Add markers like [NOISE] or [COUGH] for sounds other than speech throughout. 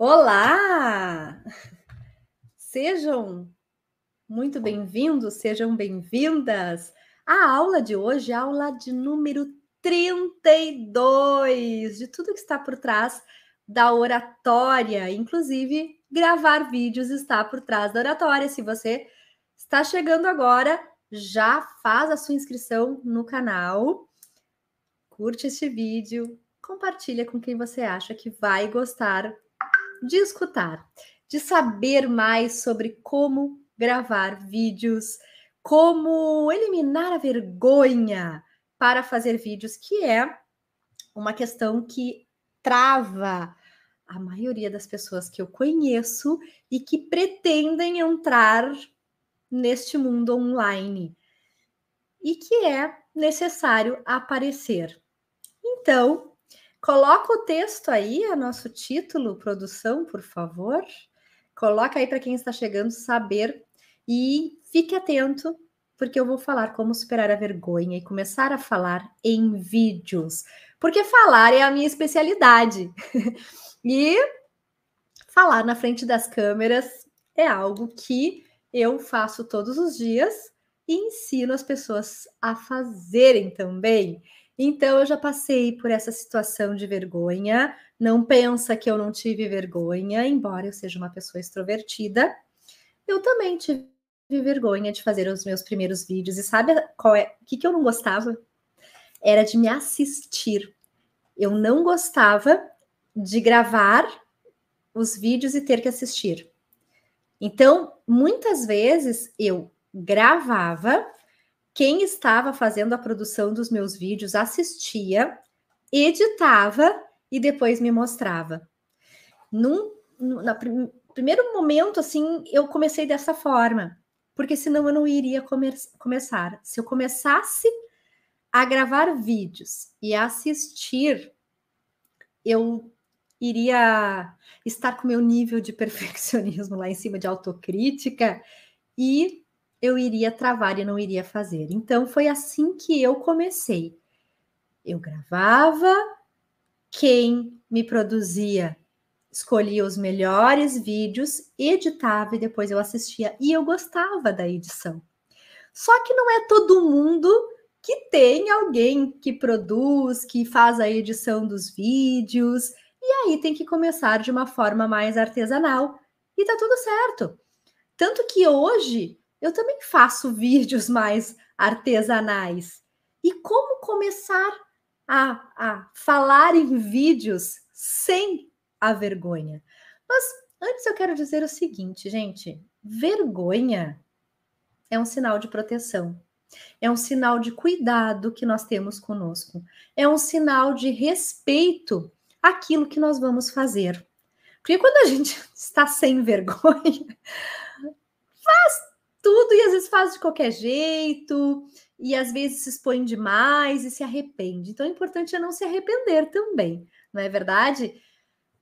Olá! Sejam muito bem-vindos, sejam bem-vindas. A aula de hoje é aula de número 32 de tudo que está por trás da oratória, inclusive gravar vídeos está por trás da oratória. Se você está chegando agora, já faz a sua inscrição no canal, curte este vídeo, compartilha com quem você acha que vai gostar de escutar, de saber mais sobre como gravar vídeos, como eliminar a vergonha para fazer vídeos, que é uma questão que trava a maioria das pessoas que eu conheço e que pretendem entrar neste mundo online e que é necessário aparecer. Então, Coloca o texto aí, a nosso título, produção, por favor. Coloca aí para quem está chegando saber e fique atento, porque eu vou falar como superar a vergonha e começar a falar em vídeos. Porque falar é a minha especialidade. [LAUGHS] e falar na frente das câmeras é algo que eu faço todos os dias e ensino as pessoas a fazerem também. Então eu já passei por essa situação de vergonha. Não pensa que eu não tive vergonha, embora eu seja uma pessoa extrovertida. Eu também tive vergonha de fazer os meus primeiros vídeos. E sabe qual é? O que, que eu não gostava? Era de me assistir. Eu não gostava de gravar os vídeos e ter que assistir. Então, muitas vezes eu gravava quem estava fazendo a produção dos meus vídeos assistia, editava e depois me mostrava. Num, no prim, primeiro momento, assim, eu comecei dessa forma, porque senão eu não iria comer, começar. Se eu começasse a gravar vídeos e assistir, eu iria estar com meu nível de [LAUGHS] perfeccionismo lá em cima de autocrítica e eu iria travar e não iria fazer. Então foi assim que eu comecei. Eu gravava, quem me produzia escolhia os melhores vídeos, editava e depois eu assistia e eu gostava da edição. Só que não é todo mundo que tem alguém que produz, que faz a edição dos vídeos, e aí tem que começar de uma forma mais artesanal e tá tudo certo. Tanto que hoje eu também faço vídeos mais artesanais. E como começar a, a falar em vídeos sem a vergonha? Mas antes eu quero dizer o seguinte, gente: vergonha é um sinal de proteção. É um sinal de cuidado que nós temos conosco. É um sinal de respeito àquilo que nós vamos fazer. Porque quando a gente [LAUGHS] está sem vergonha, faz tudo e às vezes faz de qualquer jeito, e às vezes se expõe demais e se arrepende. Então, o importante é não se arrepender também, não é verdade?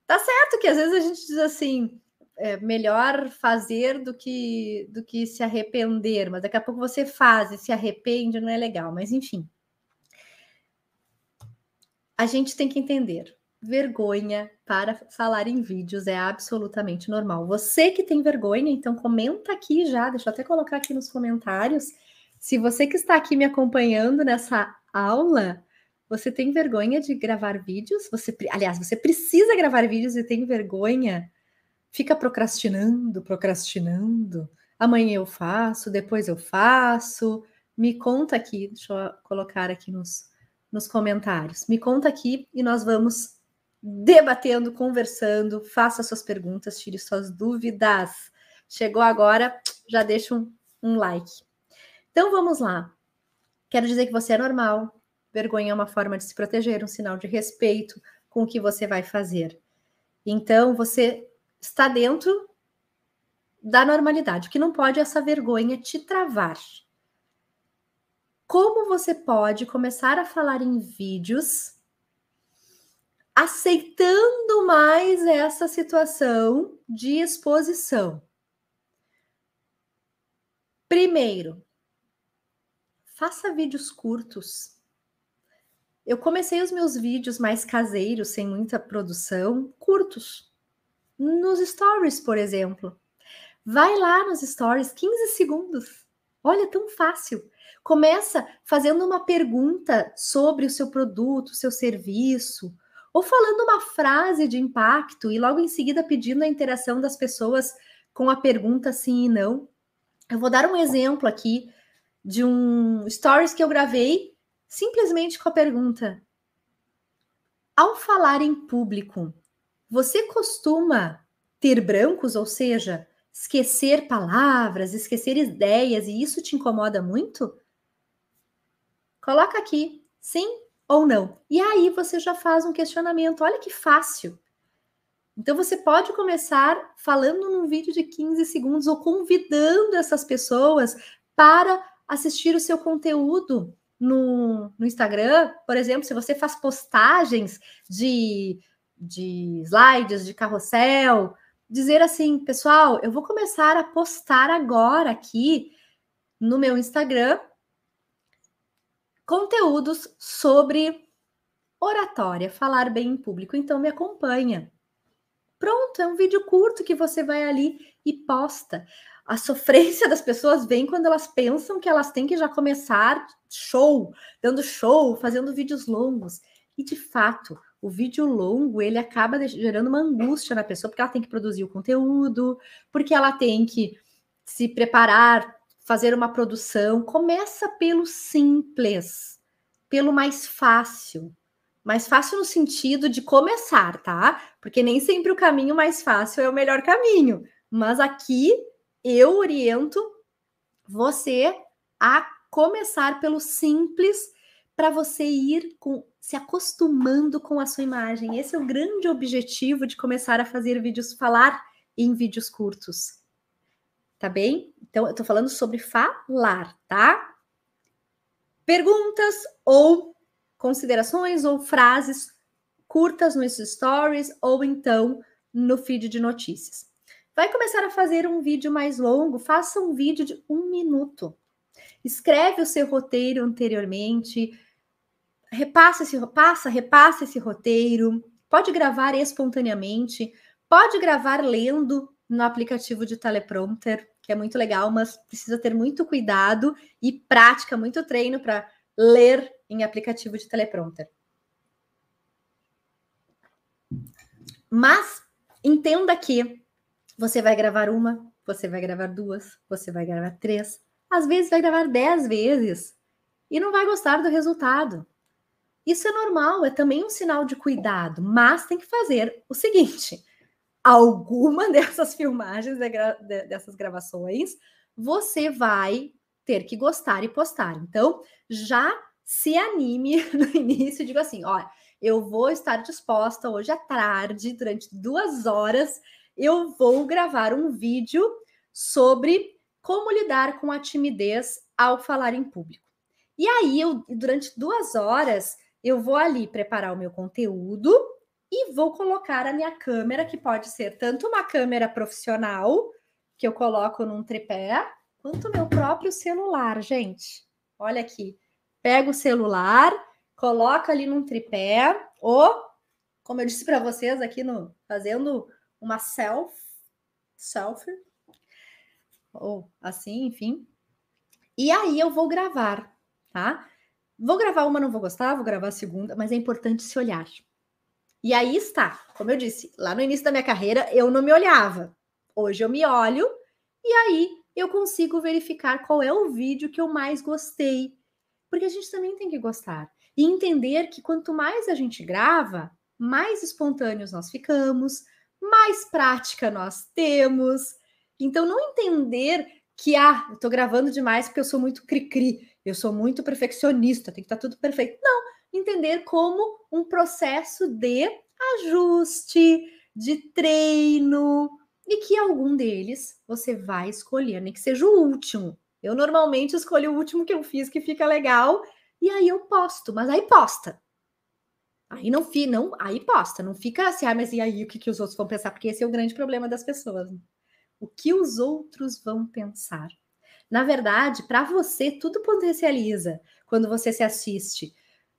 Tá certo que às vezes a gente diz assim, é melhor fazer do que do que se arrepender, mas daqui a pouco você faz e se arrepende, não é legal, mas enfim. A gente tem que entender vergonha para falar em vídeos é absolutamente normal. Você que tem vergonha, então comenta aqui já, deixa eu até colocar aqui nos comentários. Se você que está aqui me acompanhando nessa aula, você tem vergonha de gravar vídeos? Você, aliás, você precisa gravar vídeos e tem vergonha? Fica procrastinando, procrastinando. Amanhã eu faço, depois eu faço. Me conta aqui, deixa eu colocar aqui nos, nos comentários. Me conta aqui e nós vamos debatendo, conversando. Faça suas perguntas, tire suas dúvidas. Chegou agora, já deixa um, um like. Então vamos lá. Quero dizer que você é normal. Vergonha é uma forma de se proteger, um sinal de respeito com o que você vai fazer. Então você está dentro da normalidade. O que não pode é essa vergonha te travar. Como você pode começar a falar em vídeos aceitando mais essa situação de exposição. Primeiro, faça vídeos curtos. Eu comecei os meus vídeos mais caseiros, sem muita produção, curtos. nos stories, por exemplo. Vai lá nos stories, 15 segundos. Olha, tão fácil. Começa fazendo uma pergunta sobre o seu produto, o seu serviço, ou falando uma frase de impacto e logo em seguida pedindo a interação das pessoas com a pergunta sim e não. Eu vou dar um exemplo aqui de um stories que eu gravei simplesmente com a pergunta: Ao falar em público, você costuma ter brancos, ou seja, esquecer palavras, esquecer ideias, e isso te incomoda muito? Coloca aqui, sim ou não. E aí você já faz um questionamento. Olha que fácil. Então você pode começar falando num vídeo de 15 segundos ou convidando essas pessoas para assistir o seu conteúdo no, no Instagram. Por exemplo, se você faz postagens de, de slides, de carrossel, dizer assim, pessoal, eu vou começar a postar agora aqui no meu Instagram conteúdos sobre oratória, falar bem em público. Então me acompanha. Pronto, é um vídeo curto que você vai ali e posta. A sofrência das pessoas vem quando elas pensam que elas têm que já começar show, dando show, fazendo vídeos longos. E de fato, o vídeo longo ele acaba gerando uma angústia na pessoa, porque ela tem que produzir o conteúdo, porque ela tem que se preparar fazer uma produção, começa pelo simples, pelo mais fácil. Mais fácil no sentido de começar, tá? Porque nem sempre o caminho mais fácil é o melhor caminho. Mas aqui eu oriento você a começar pelo simples para você ir com, se acostumando com a sua imagem. Esse é o grande objetivo de começar a fazer vídeos, falar em vídeos curtos tá bem? Então, eu tô falando sobre falar, tá? Perguntas ou considerações ou frases curtas nos stories ou então no feed de notícias. Vai começar a fazer um vídeo mais longo, faça um vídeo de um minuto. Escreve o seu roteiro anteriormente, repassa esse, passa, repassa esse roteiro, pode gravar espontaneamente, pode gravar lendo no aplicativo de teleprompter, que é muito legal, mas precisa ter muito cuidado e prática, muito treino para ler em aplicativo de teleprompter. Mas entenda que você vai gravar uma, você vai gravar duas, você vai gravar três, às vezes vai gravar dez vezes e não vai gostar do resultado. Isso é normal, é também um sinal de cuidado, mas tem que fazer o seguinte: alguma [LAUGHS] dessas filmagens, dessas gravações, você vai ter que gostar e postar. Então, já se anime [LAUGHS] no início, digo assim: olha, eu vou estar disposta hoje à tarde, durante duas horas, eu vou gravar um vídeo sobre como lidar com a timidez ao falar em público. E aí, eu, durante duas horas, eu vou ali preparar o meu conteúdo e vou colocar a minha câmera, que pode ser tanto uma câmera profissional, que eu coloco num tripé, quanto meu próprio celular, gente. Olha aqui. Pega o celular, coloca ali num tripé, ou, como eu disse para vocês aqui no fazendo uma self selfie ou assim, enfim. E aí eu vou gravar, tá? Vou gravar uma, não vou gostar, vou gravar a segunda, mas é importante se olhar. E aí está, como eu disse, lá no início da minha carreira eu não me olhava. Hoje eu me olho e aí eu consigo verificar qual é o vídeo que eu mais gostei. Porque a gente também tem que gostar. E entender que quanto mais a gente grava, mais espontâneos nós ficamos, mais prática nós temos. Então, não entender que, ah, eu tô gravando demais porque eu sou muito cri-cri, eu sou muito perfeccionista, tem que estar tá tudo perfeito. Não, entender como um processo de ajuste, de treino, e que algum deles você vai escolher, nem que seja o último. Eu normalmente escolho o último que eu fiz que fica legal e aí eu posto, mas aí posta. Aí não fica, não, aí posta, não fica assim, ah, mas e aí o que, que os outros vão pensar? Porque esse é o grande problema das pessoas. Né? O que os outros vão pensar? Na verdade, para você, tudo potencializa quando você se assiste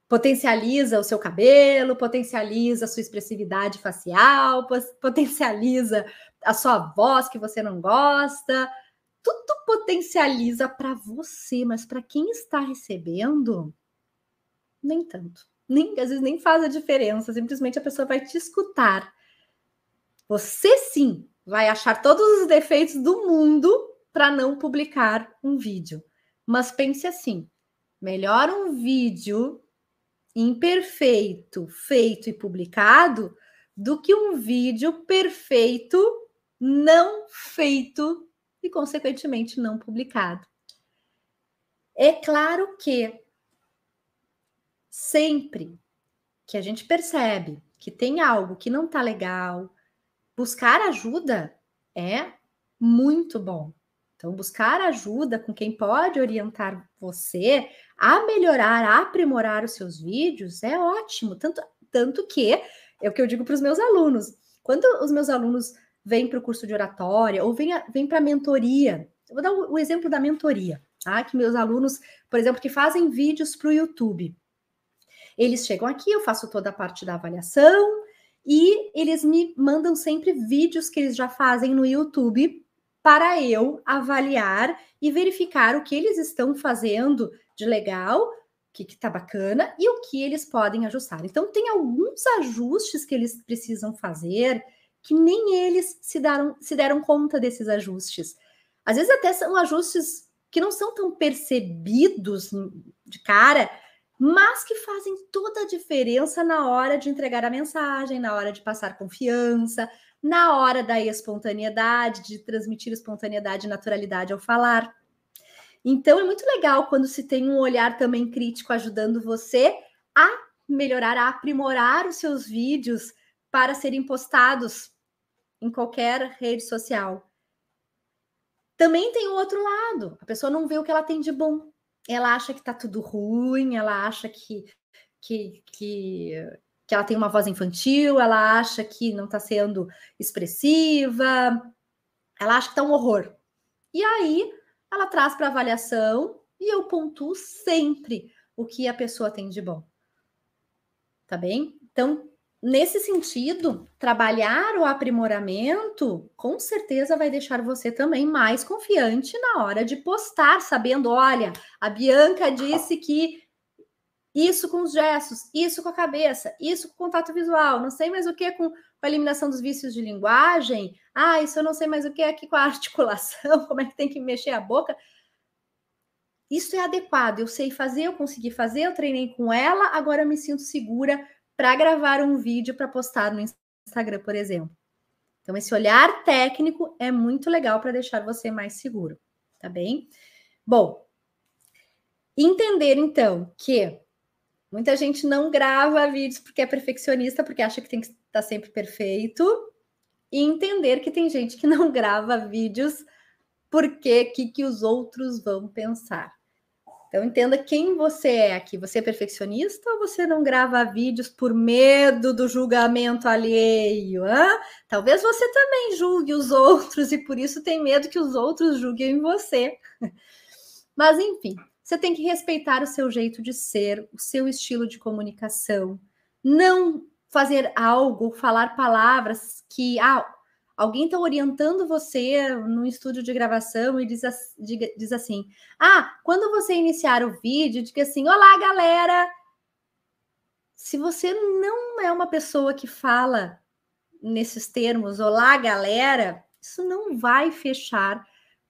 potencializa o seu cabelo, potencializa a sua expressividade facial, potencializa a sua voz que você não gosta. Tudo potencializa para você, mas para quem está recebendo, nem tanto. Nem, às vezes nem faz a diferença, simplesmente a pessoa vai te escutar. Você sim vai achar todos os defeitos do mundo para não publicar um vídeo. Mas pense assim: melhor um vídeo imperfeito feito e publicado do que um vídeo perfeito não feito e, consequentemente, não publicado. É claro que sempre que a gente percebe que tem algo que não está legal, buscar ajuda é muito bom. Então, buscar ajuda com quem pode orientar você a melhorar, a aprimorar os seus vídeos é ótimo. Tanto, tanto que é o que eu digo para os meus alunos. Quando os meus alunos vêm para o curso de oratória ou vêm, vêm para a mentoria, eu vou dar o, o exemplo da mentoria, tá? Que meus alunos, por exemplo, que fazem vídeos para o YouTube. Eles chegam aqui, eu faço toda a parte da avaliação e eles me mandam sempre vídeos que eles já fazem no YouTube para eu avaliar e verificar o que eles estão fazendo de legal, o que está bacana e o que eles podem ajustar. Então, tem alguns ajustes que eles precisam fazer que nem eles se, deram, se deram conta desses ajustes. Às vezes, até são ajustes que não são tão percebidos de cara, mas que fazem toda a diferença na hora de entregar a mensagem, na hora de passar confiança, na hora da espontaneidade, de transmitir espontaneidade e naturalidade ao falar. Então é muito legal quando se tem um olhar também crítico ajudando você a melhorar, a aprimorar os seus vídeos para serem postados em qualquer rede social. Também tem o outro lado. A pessoa não vê o que ela tem de bom. Ela acha que tá tudo ruim, ela acha que, que, que que ela tem uma voz infantil, ela acha que não está sendo expressiva, ela acha que está um horror. E aí ela traz para avaliação e eu pontuo sempre o que a pessoa tem de bom. Tá bem? Então, nesse sentido, trabalhar o aprimoramento com certeza vai deixar você também mais confiante na hora de postar, sabendo, olha, a Bianca disse que isso com os gestos, isso com a cabeça, isso com o contato visual, não sei mais o que com a eliminação dos vícios de linguagem. Ah, isso eu não sei mais o que aqui com a [LAUGHS] articulação, como é que tem que mexer a boca. Isso é adequado, eu sei fazer, eu consegui fazer, eu treinei com ela, agora eu me sinto segura para gravar um vídeo para postar no Instagram, por exemplo. Então, esse olhar técnico é muito legal para deixar você mais seguro, tá bem? Bom, entender então que Muita gente não grava vídeos porque é perfeccionista, porque acha que tem que estar sempre perfeito. E entender que tem gente que não [LAUGHS] grava vídeos porque que, que os outros vão pensar. Então entenda quem você é aqui. Você é perfeccionista ou você não grava vídeos por medo do julgamento alheio? Hã? Talvez você também julgue os outros e por isso tem medo que os outros julguem você. [LAUGHS] Mas enfim, você tem que respeitar o seu jeito de ser, o seu estilo de comunicação. Não fazer algo, falar palavras que ah, alguém está orientando você no estúdio de gravação e diz, diz assim: Ah, quando você iniciar o vídeo, diga assim: Olá, galera. Se você não é uma pessoa que fala nesses termos, olá, galera, isso não vai fechar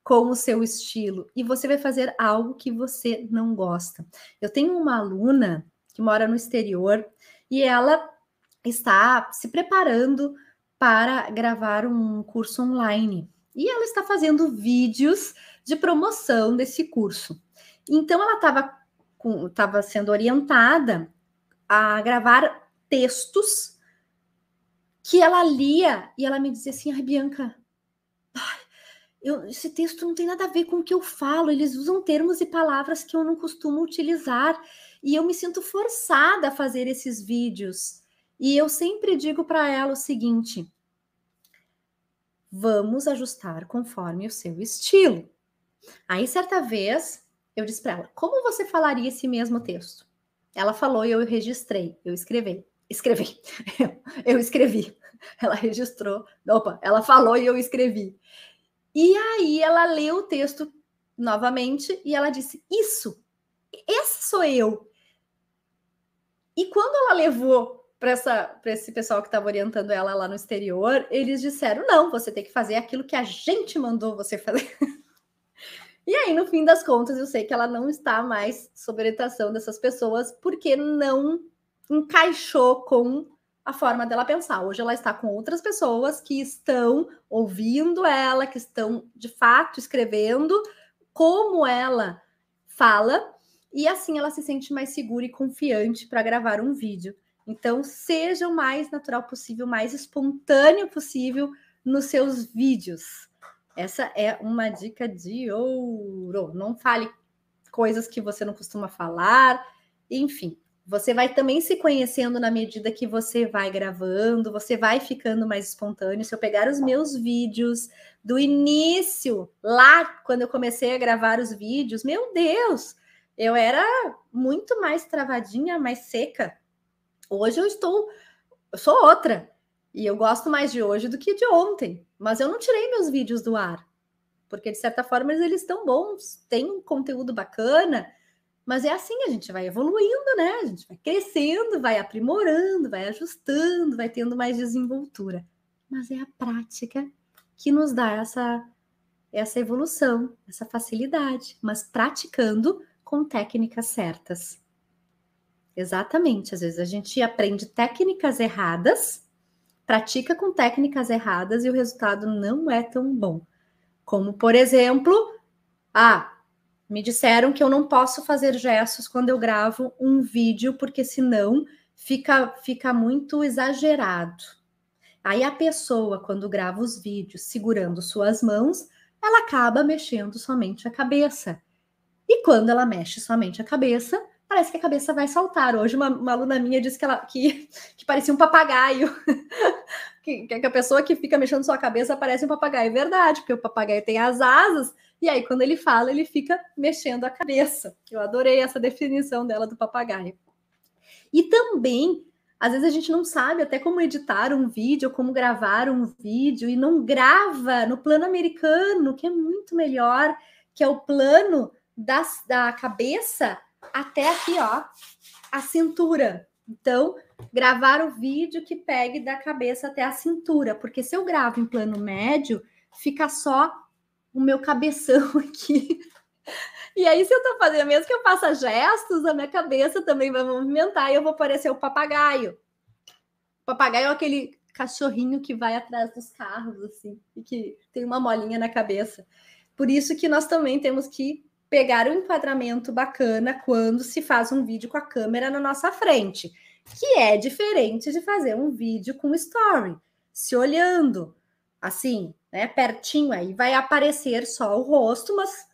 com o seu estilo e você vai fazer algo que você não gosta. Eu tenho uma aluna que mora no exterior e ela está se preparando para gravar um curso online. E ela está fazendo vídeos de promoção desse curso. Então ela estava estava sendo orientada a gravar textos que ela lia e ela me dizia assim: "Ai, Bianca, eu, esse texto não tem nada a ver com o que eu falo, eles usam termos e palavras que eu não costumo utilizar, e eu me sinto forçada a fazer esses vídeos. E eu sempre digo para ela o seguinte: vamos ajustar conforme o seu estilo. Aí, certa vez, eu disse para ela: como você falaria esse mesmo texto? Ela falou e eu registrei, eu escrevi. Escrevi. [LAUGHS] eu escrevi. Ela registrou. Opa, ela falou e eu escrevi. E aí ela leu o texto novamente e ela disse: Isso, esse sou eu. E quando ela levou para esse pessoal que estava orientando ela lá no exterior, eles disseram: não, você tem que fazer aquilo que a gente mandou você fazer. [LAUGHS] e aí, no fim das contas, eu sei que ela não está mais sob orientação dessas pessoas porque não encaixou com a forma dela pensar. Hoje ela está com outras pessoas que estão ouvindo ela, que estão de fato escrevendo como ela fala, e assim ela se sente mais segura e confiante para gravar um vídeo. Então, seja o mais natural possível, mais espontâneo possível nos seus vídeos. Essa é uma dica de ouro. Não fale coisas que você não costuma falar. Enfim, você vai também se conhecendo na medida que você vai gravando, você vai ficando mais espontâneo. Se eu pegar os meus vídeos do início, lá quando eu comecei a gravar os vídeos, meu Deus, eu era muito mais travadinha, mais seca. Hoje eu estou, eu sou outra. E eu gosto mais de hoje do que de ontem. Mas eu não tirei meus vídeos do ar. Porque, de certa forma, eles estão bons, tem um conteúdo bacana. Mas é assim, a gente vai evoluindo, né? A gente vai crescendo, vai aprimorando, vai ajustando, vai tendo mais desenvoltura. Mas é a prática que nos dá essa, essa evolução, essa facilidade, mas praticando com técnicas certas. Exatamente. Às vezes a gente aprende técnicas erradas, pratica com técnicas erradas e o resultado não é tão bom. Como, por exemplo, ah, me disseram que eu não posso fazer gestos quando eu gravo um vídeo, porque senão fica, fica muito exagerado. Aí a pessoa, quando grava os vídeos segurando suas mãos, ela acaba mexendo somente a cabeça. E quando ela mexe somente a cabeça, parece que a cabeça vai saltar. Hoje, uma, uma aluna minha disse que, ela, que, que parecia um papagaio. [LAUGHS] que, que a pessoa que fica mexendo sua cabeça parece um papagaio. É verdade, porque o papagaio tem as asas, e aí, quando ele fala, ele fica mexendo a cabeça. Eu adorei essa definição dela do papagaio. E também, às vezes a gente não sabe até como editar um vídeo, como gravar um vídeo, e não grava no plano americano, que é muito melhor, que é o plano das, da cabeça até aqui, ó, a cintura. Então, gravar o vídeo que pegue da cabeça até a cintura, porque se eu gravo em plano médio, fica só o meu cabeção [LAUGHS] aqui. E aí, se eu tô fazendo, mesmo que eu faça gestos, a minha cabeça também vai movimentar e eu vou parecer o papagaio. O papagaio é aquele cachorrinho que vai atrás dos carros, assim, e que tem uma molinha na cabeça. Por isso que nós também temos que pegar um enquadramento bacana quando se faz um vídeo com a câmera na nossa frente, que é diferente de fazer um vídeo com story, se olhando assim, né, pertinho aí vai aparecer só o rosto, mas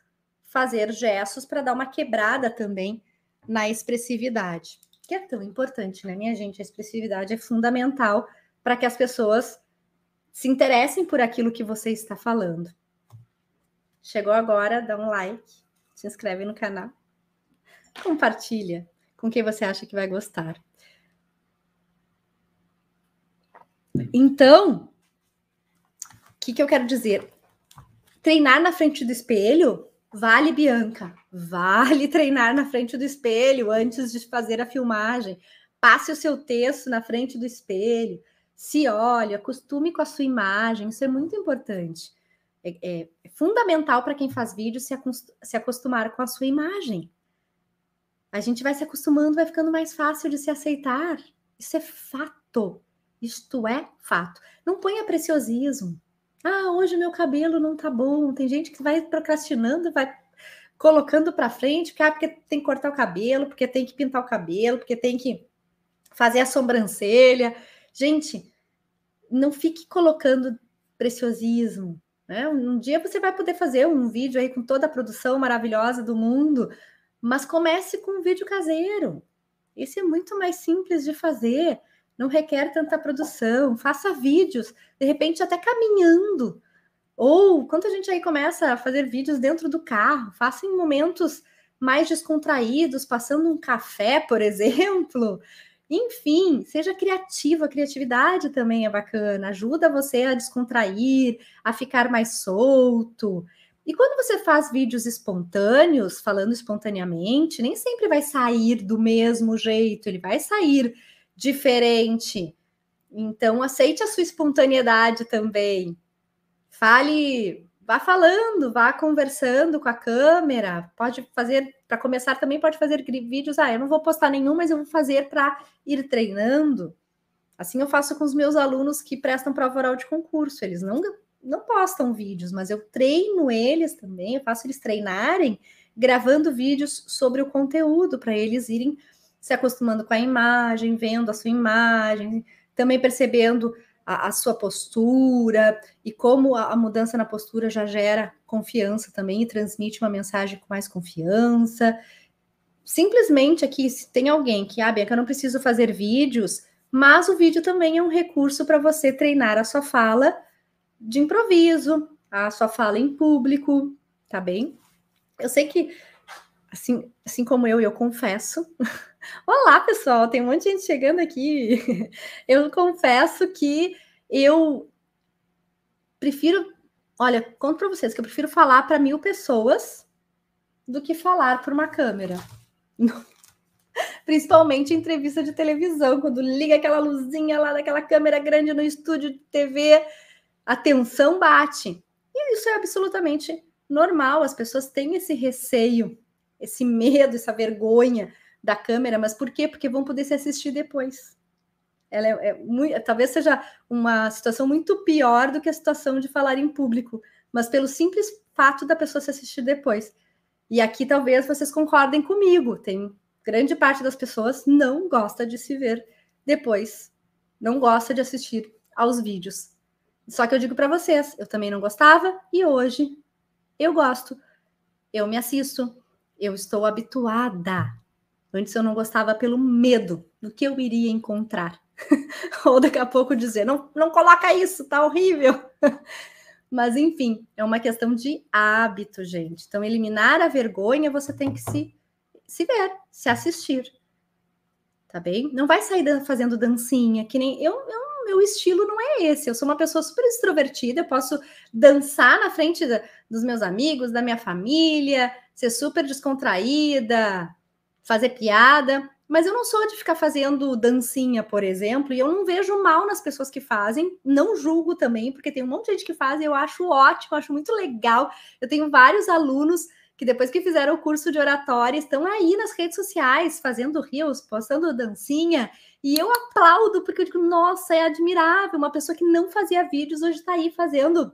fazer gestos para dar uma quebrada também na expressividade, que é tão importante, né, minha gente? A expressividade é fundamental para que as pessoas se interessem por aquilo que você está falando. Chegou agora, dá um like se inscreve no canal, compartilha com quem você acha que vai gostar. Então, que, que eu quero dizer? Treinar na frente do espelho vale, Bianca. Vale [LAUGHS] treinar na frente do espelho antes de fazer a filmagem. Passe o seu texto na frente do espelho. Se olhe, acostume com a sua imagem. Isso é muito importante. É, é, é fundamental para quem faz vídeo se, se acostumar com a sua imagem. A gente vai se acostumando, vai ficando mais fácil de se aceitar. Isso é fato. Isto é fato. Não ponha preciosismo. Ah, hoje meu cabelo não tá bom. Tem gente que vai procrastinando, vai colocando para frente, porque, ah, porque tem que cortar o cabelo, porque tem que pintar o cabelo, porque tem que fazer a sobrancelha. Gente, não fique colocando preciosismo, né? Um dia você vai poder fazer um vídeo aí com toda a produção maravilhosa do mundo, mas comece com um vídeo caseiro. Esse é muito mais simples de fazer, não requer tanta produção. Faça vídeos, de repente até caminhando. Ou quando a gente aí começa a fazer vídeos dentro do carro, faça em momentos mais descontraídos, passando um café, por [LAUGHS] exemplo. Enfim, seja criativo, a criatividade também é bacana, ajuda você a descontrair, a ficar mais solto. E quando você faz vídeos espontâneos, falando espontaneamente, nem sempre vai sair do mesmo jeito, ele vai sair diferente. Então, aceite a sua espontaneidade também. Fale, vá falando, vá conversando com a câmera. Pode fazer, para começar também, pode fazer vídeos. Ah, eu não vou postar nenhum, mas eu vou fazer para ir treinando. Assim eu faço com os meus alunos que prestam prova oral de concurso. Eles não não postam vídeos, mas eu treino eles também, eu faço eles treinarem gravando vídeos sobre o conteúdo para eles irem se acostumando com a imagem, vendo a sua imagem, também percebendo a, a sua postura e como a, a, mudança na postura já gera confiança também e transmite uma mensagem com mais confiança. Simplesmente aqui, se tem alguém que, ah, Bianca, eu não preciso fazer vídeos, mas o vídeo também é um recurso para você treinar a sua fala de improviso, a sua fala em público, tá bem? Eu sei que, assim, assim como eu, eu confesso. [LAUGHS] Olá, pessoal, tem um monte de gente chegando aqui. [LAUGHS] Eu confesso que eu prefiro, olha, conto para vocês que eu prefiro falar para mil pessoas do que falar para uma câmera. [LAUGHS] Principalmente em entrevista de televisão, quando liga aquela luzinha lá daquela câmera grande no estúdio de TV a tensão bate. E isso é absolutamente normal, as pessoas têm esse receio, esse medo, essa vergonha da câmera, mas por quê? Porque vão poder se assistir depois. Ela é, é muito, talvez seja uma situação muito pior do que a situação de falar em público, mas pelo simples fato da pessoa se assistir depois. E aqui talvez vocês concordem comigo, tem grande parte das pessoas não gosta de se ver depois, não gosta de assistir aos vídeos. Só que eu digo para vocês, eu também não gostava e hoje eu gosto. Eu me assisto, eu estou habituada. Antes eu não gostava pelo medo do que eu iria encontrar. [LAUGHS] Ou daqui a pouco dizer, não, não coloca isso, tá horrível. [LAUGHS] Mas enfim, é uma questão de hábito, gente. Então, eliminar a vergonha, você tem que se, se ver, se assistir. Tá bem? Não vai sair fazendo dancinha, que nem eu, eu meu estilo não é esse. Eu sou uma pessoa super extrovertida, eu posso dançar na frente da, dos meus amigos, da minha família, ser super descontraída, fazer piada, mas eu não sou de ficar fazendo dancinha, por exemplo, e eu não vejo mal nas pessoas que fazem, não julgo também, porque tem um monte de gente que faz e eu acho ótimo, acho muito legal. Eu tenho vários alunos que depois que fizeram o curso de oratória estão aí nas redes sociais fazendo rios, postando dancinha, e eu aplaudo, porque eu digo, nossa, é admirável. Uma pessoa que não fazia vídeos hoje está aí fazendo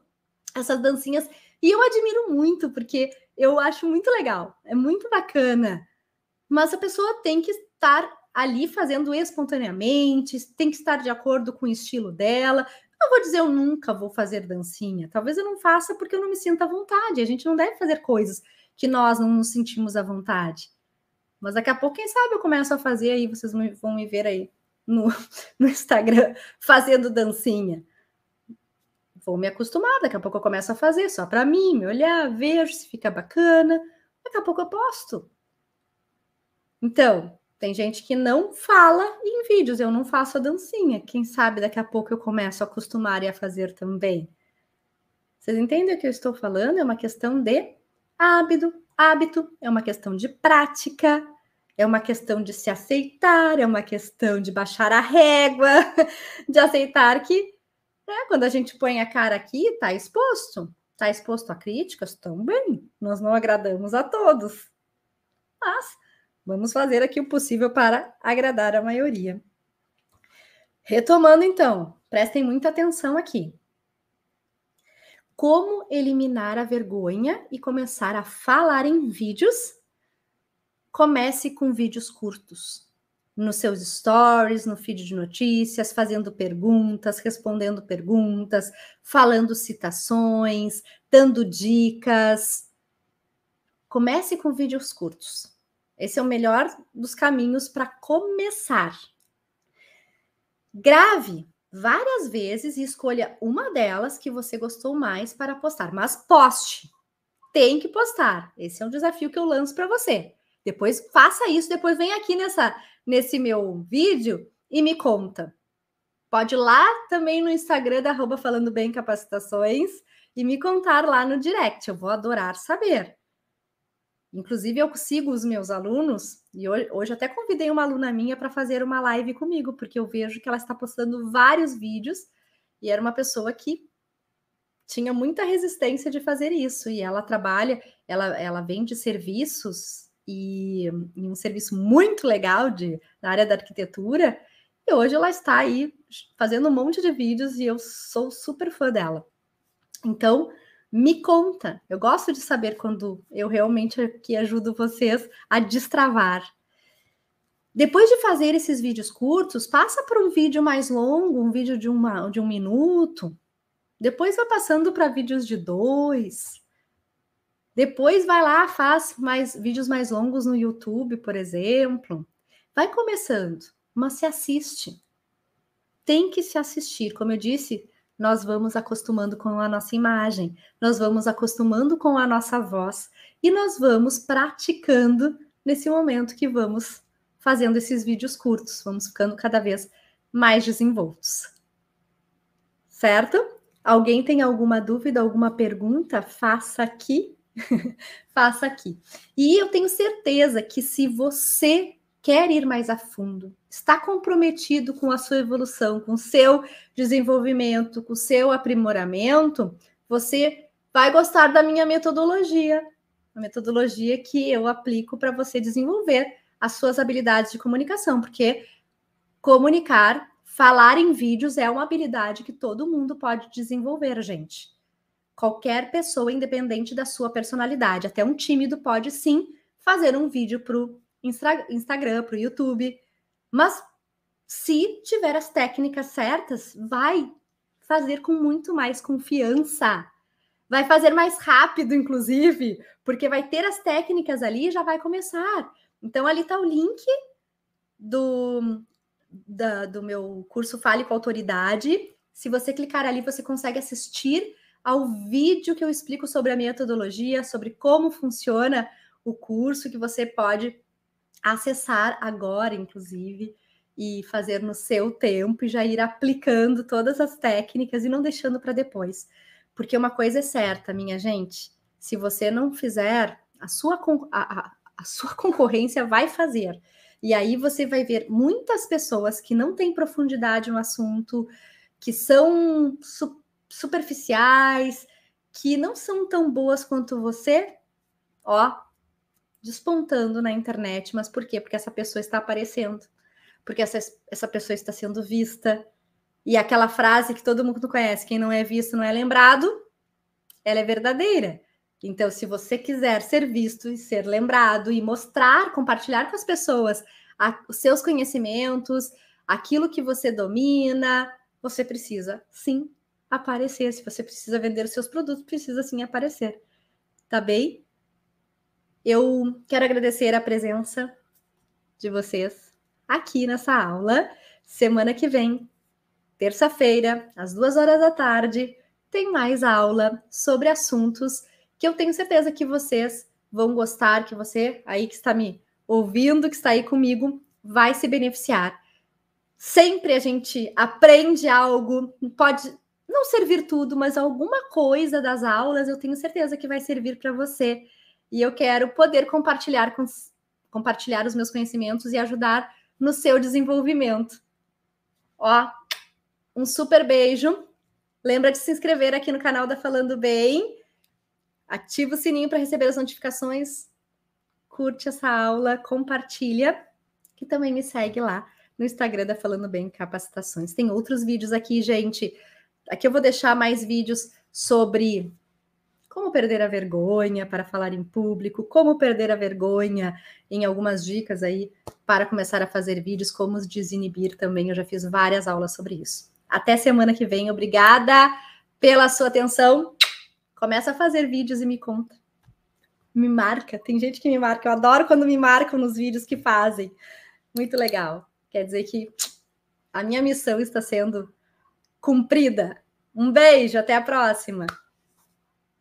essas dancinhas. E eu admiro muito, porque eu acho muito legal, é muito bacana. Mas a pessoa tem que estar ali fazendo espontaneamente, tem que estar de acordo com o estilo dela. Não vou dizer eu nunca vou fazer dancinha. Talvez eu não faça porque eu não me sinto à vontade. A gente não deve fazer coisas que nós não nos sentimos à vontade. Mas daqui a pouco, quem sabe, eu começo a fazer aí, vocês vão me ver aí no, [LAUGHS] no Instagram fazendo dancinha. Vou me acostumar, daqui a pouco eu começo a fazer só para mim, me olhar, vejo se fica bacana. Daqui a pouco eu posto. Então, tem gente que não fala em vídeos, eu não faço a dancinha. Quem sabe daqui a pouco eu começo a acostumar e a fazer também. Vocês entendem o que eu estou falando? É uma questão de hábito, hábito, é uma questão de prática, é uma questão de se aceitar, é uma questão de baixar a régua, [LAUGHS] de aceitar que né, quando a gente põe a cara aqui, está exposto. Está exposto a críticas também. Nós não agradamos a todos. Mas vamos fazer aqui o possível para agradar a maioria. Retomando então, prestem muita atenção aqui. Como eliminar a vergonha e começar a falar em vídeos comece com vídeos curtos. Nos seus stories, no feed de notícias, fazendo perguntas, respondendo perguntas, falando citações, dando dicas. Comece com vídeos curtos. Esse é o melhor dos caminhos para começar. Grave várias vezes e escolha uma delas que você gostou mais para postar, mas poste. tem que postar. Esse é um desafio que eu lanço para você. Depois faça isso, depois vem aqui nessa nesse meu vídeo e me conta. Pode ir lá também no Instagram da falando bem capacitações e me contar lá no direct. Eu vou adorar saber. Inclusive, eu sigo os meus alunos e hoje, até convidei uma aluna minha para fazer uma live comigo, porque eu vejo que ela está postando vários vídeos e era uma pessoa que tinha muita resistência de fazer isso. E ela trabalha, ela, ela vende serviços e, e um serviço muito legal de, na área da arquitetura. E hoje ela está aí fazendo um monte de vídeos e eu sou super fã dela. Então, me conta. Eu gosto de saber quando eu realmente aqui ajudo vocês a destravar. Depois de fazer esses vídeos curtos, passa para um vídeo mais longo, um vídeo de, uma, de um minuto. Depois vai passando para vídeos de dois. Depois vai lá, faz mais vídeos mais longos no YouTube, por exemplo. Vai começando, mas se assiste. Tem que se assistir. Como eu disse, nós vamos acostumando com a nossa imagem, nós vamos acostumando com a nossa voz e nós vamos praticando nesse momento que vamos fazendo esses vídeos curtos, vamos ficando cada vez mais desenvoltos. Certo? Alguém tem alguma dúvida, alguma pergunta? Faça aqui. [LAUGHS] Faça aqui. E eu tenho certeza que se você quer ir mais a fundo, está comprometido com a sua evolução, com o seu desenvolvimento, com o seu aprimoramento, você vai gostar da minha metodologia, a metodologia que eu aplico para você desenvolver as suas habilidades de comunicação, porque comunicar, falar em vídeos é uma habilidade que todo mundo pode desenvolver, gente. Qualquer pessoa, independente da sua personalidade, até um tímido pode sim fazer um vídeo para o Instagram, para o YouTube. Mas se tiver as técnicas certas, vai fazer com muito mais confiança. Vai fazer mais rápido, inclusive, porque vai ter as técnicas ali e já vai começar. Então, ali está o link do, da, do meu curso Fale com Autoridade. Se você clicar ali, você consegue assistir ao vídeo que eu explico sobre a metodologia, sobre como funciona o curso, que você pode acessar agora, inclusive, e fazer no seu tempo e já ir aplicando todas as técnicas e não deixando para depois. Porque uma coisa é certa, minha gente, se você não fizer, a sua, a, a, sua [LAUGHS] concorrência vai fazer. E aí você vai ver muitas pessoas que não têm profundidade no assunto, que são su superficiais, que não são tão boas quanto você, ó, despontando na internet. Mas por quê? Porque essa pessoa está aparecendo. Porque essa, essa pessoa está sendo vista. E aquela frase que todo mundo conhece: quem não é visto não é lembrado, ela é verdadeira. Então, se você quiser ser visto e ser lembrado e mostrar, compartilhar com as pessoas a, os seus conhecimentos, aquilo que você domina, você precisa sim aparecer. Se você precisa vender os seus produtos, precisa sim aparecer. Tá bem? Eu quero agradecer a presença de vocês aqui nessa aula. Semana que vem, terça-feira, às duas horas da tarde, tem mais aula sobre assuntos que eu tenho certeza que vocês vão gostar, que você aí que está me ouvindo, que está aí comigo, vai se beneficiar. Sempre a gente aprende algo, pode não servir tudo, mas alguma coisa das aulas eu tenho certeza que vai servir para você e eu quero poder compartilhar com compartilhar os meus conhecimentos e ajudar no seu desenvolvimento. Ó, um super beijo. Lembra de se inscrever aqui no canal da Falando Bem. Ativa o sininho para receber as notificações. Curte essa aula, compartilha, que também me segue lá no Instagram da Falando Bem Capacitações. Tem outros vídeos aqui, gente. Aqui eu vou deixar mais vídeos sobre como perder a vergonha para falar em público, como perder a vergonha, em algumas dicas aí para começar a fazer vídeos, como desinibir também. Eu já fiz várias aulas sobre isso. Até semana que vem. Obrigada pela sua atenção. Começa a fazer vídeos e me conta. Me marca. Tem gente que me marca. Eu adoro quando me marcam nos vídeos que fazem. Muito legal. Quer dizer que a minha missão está sendo cumprida. Um beijo, até a próxima.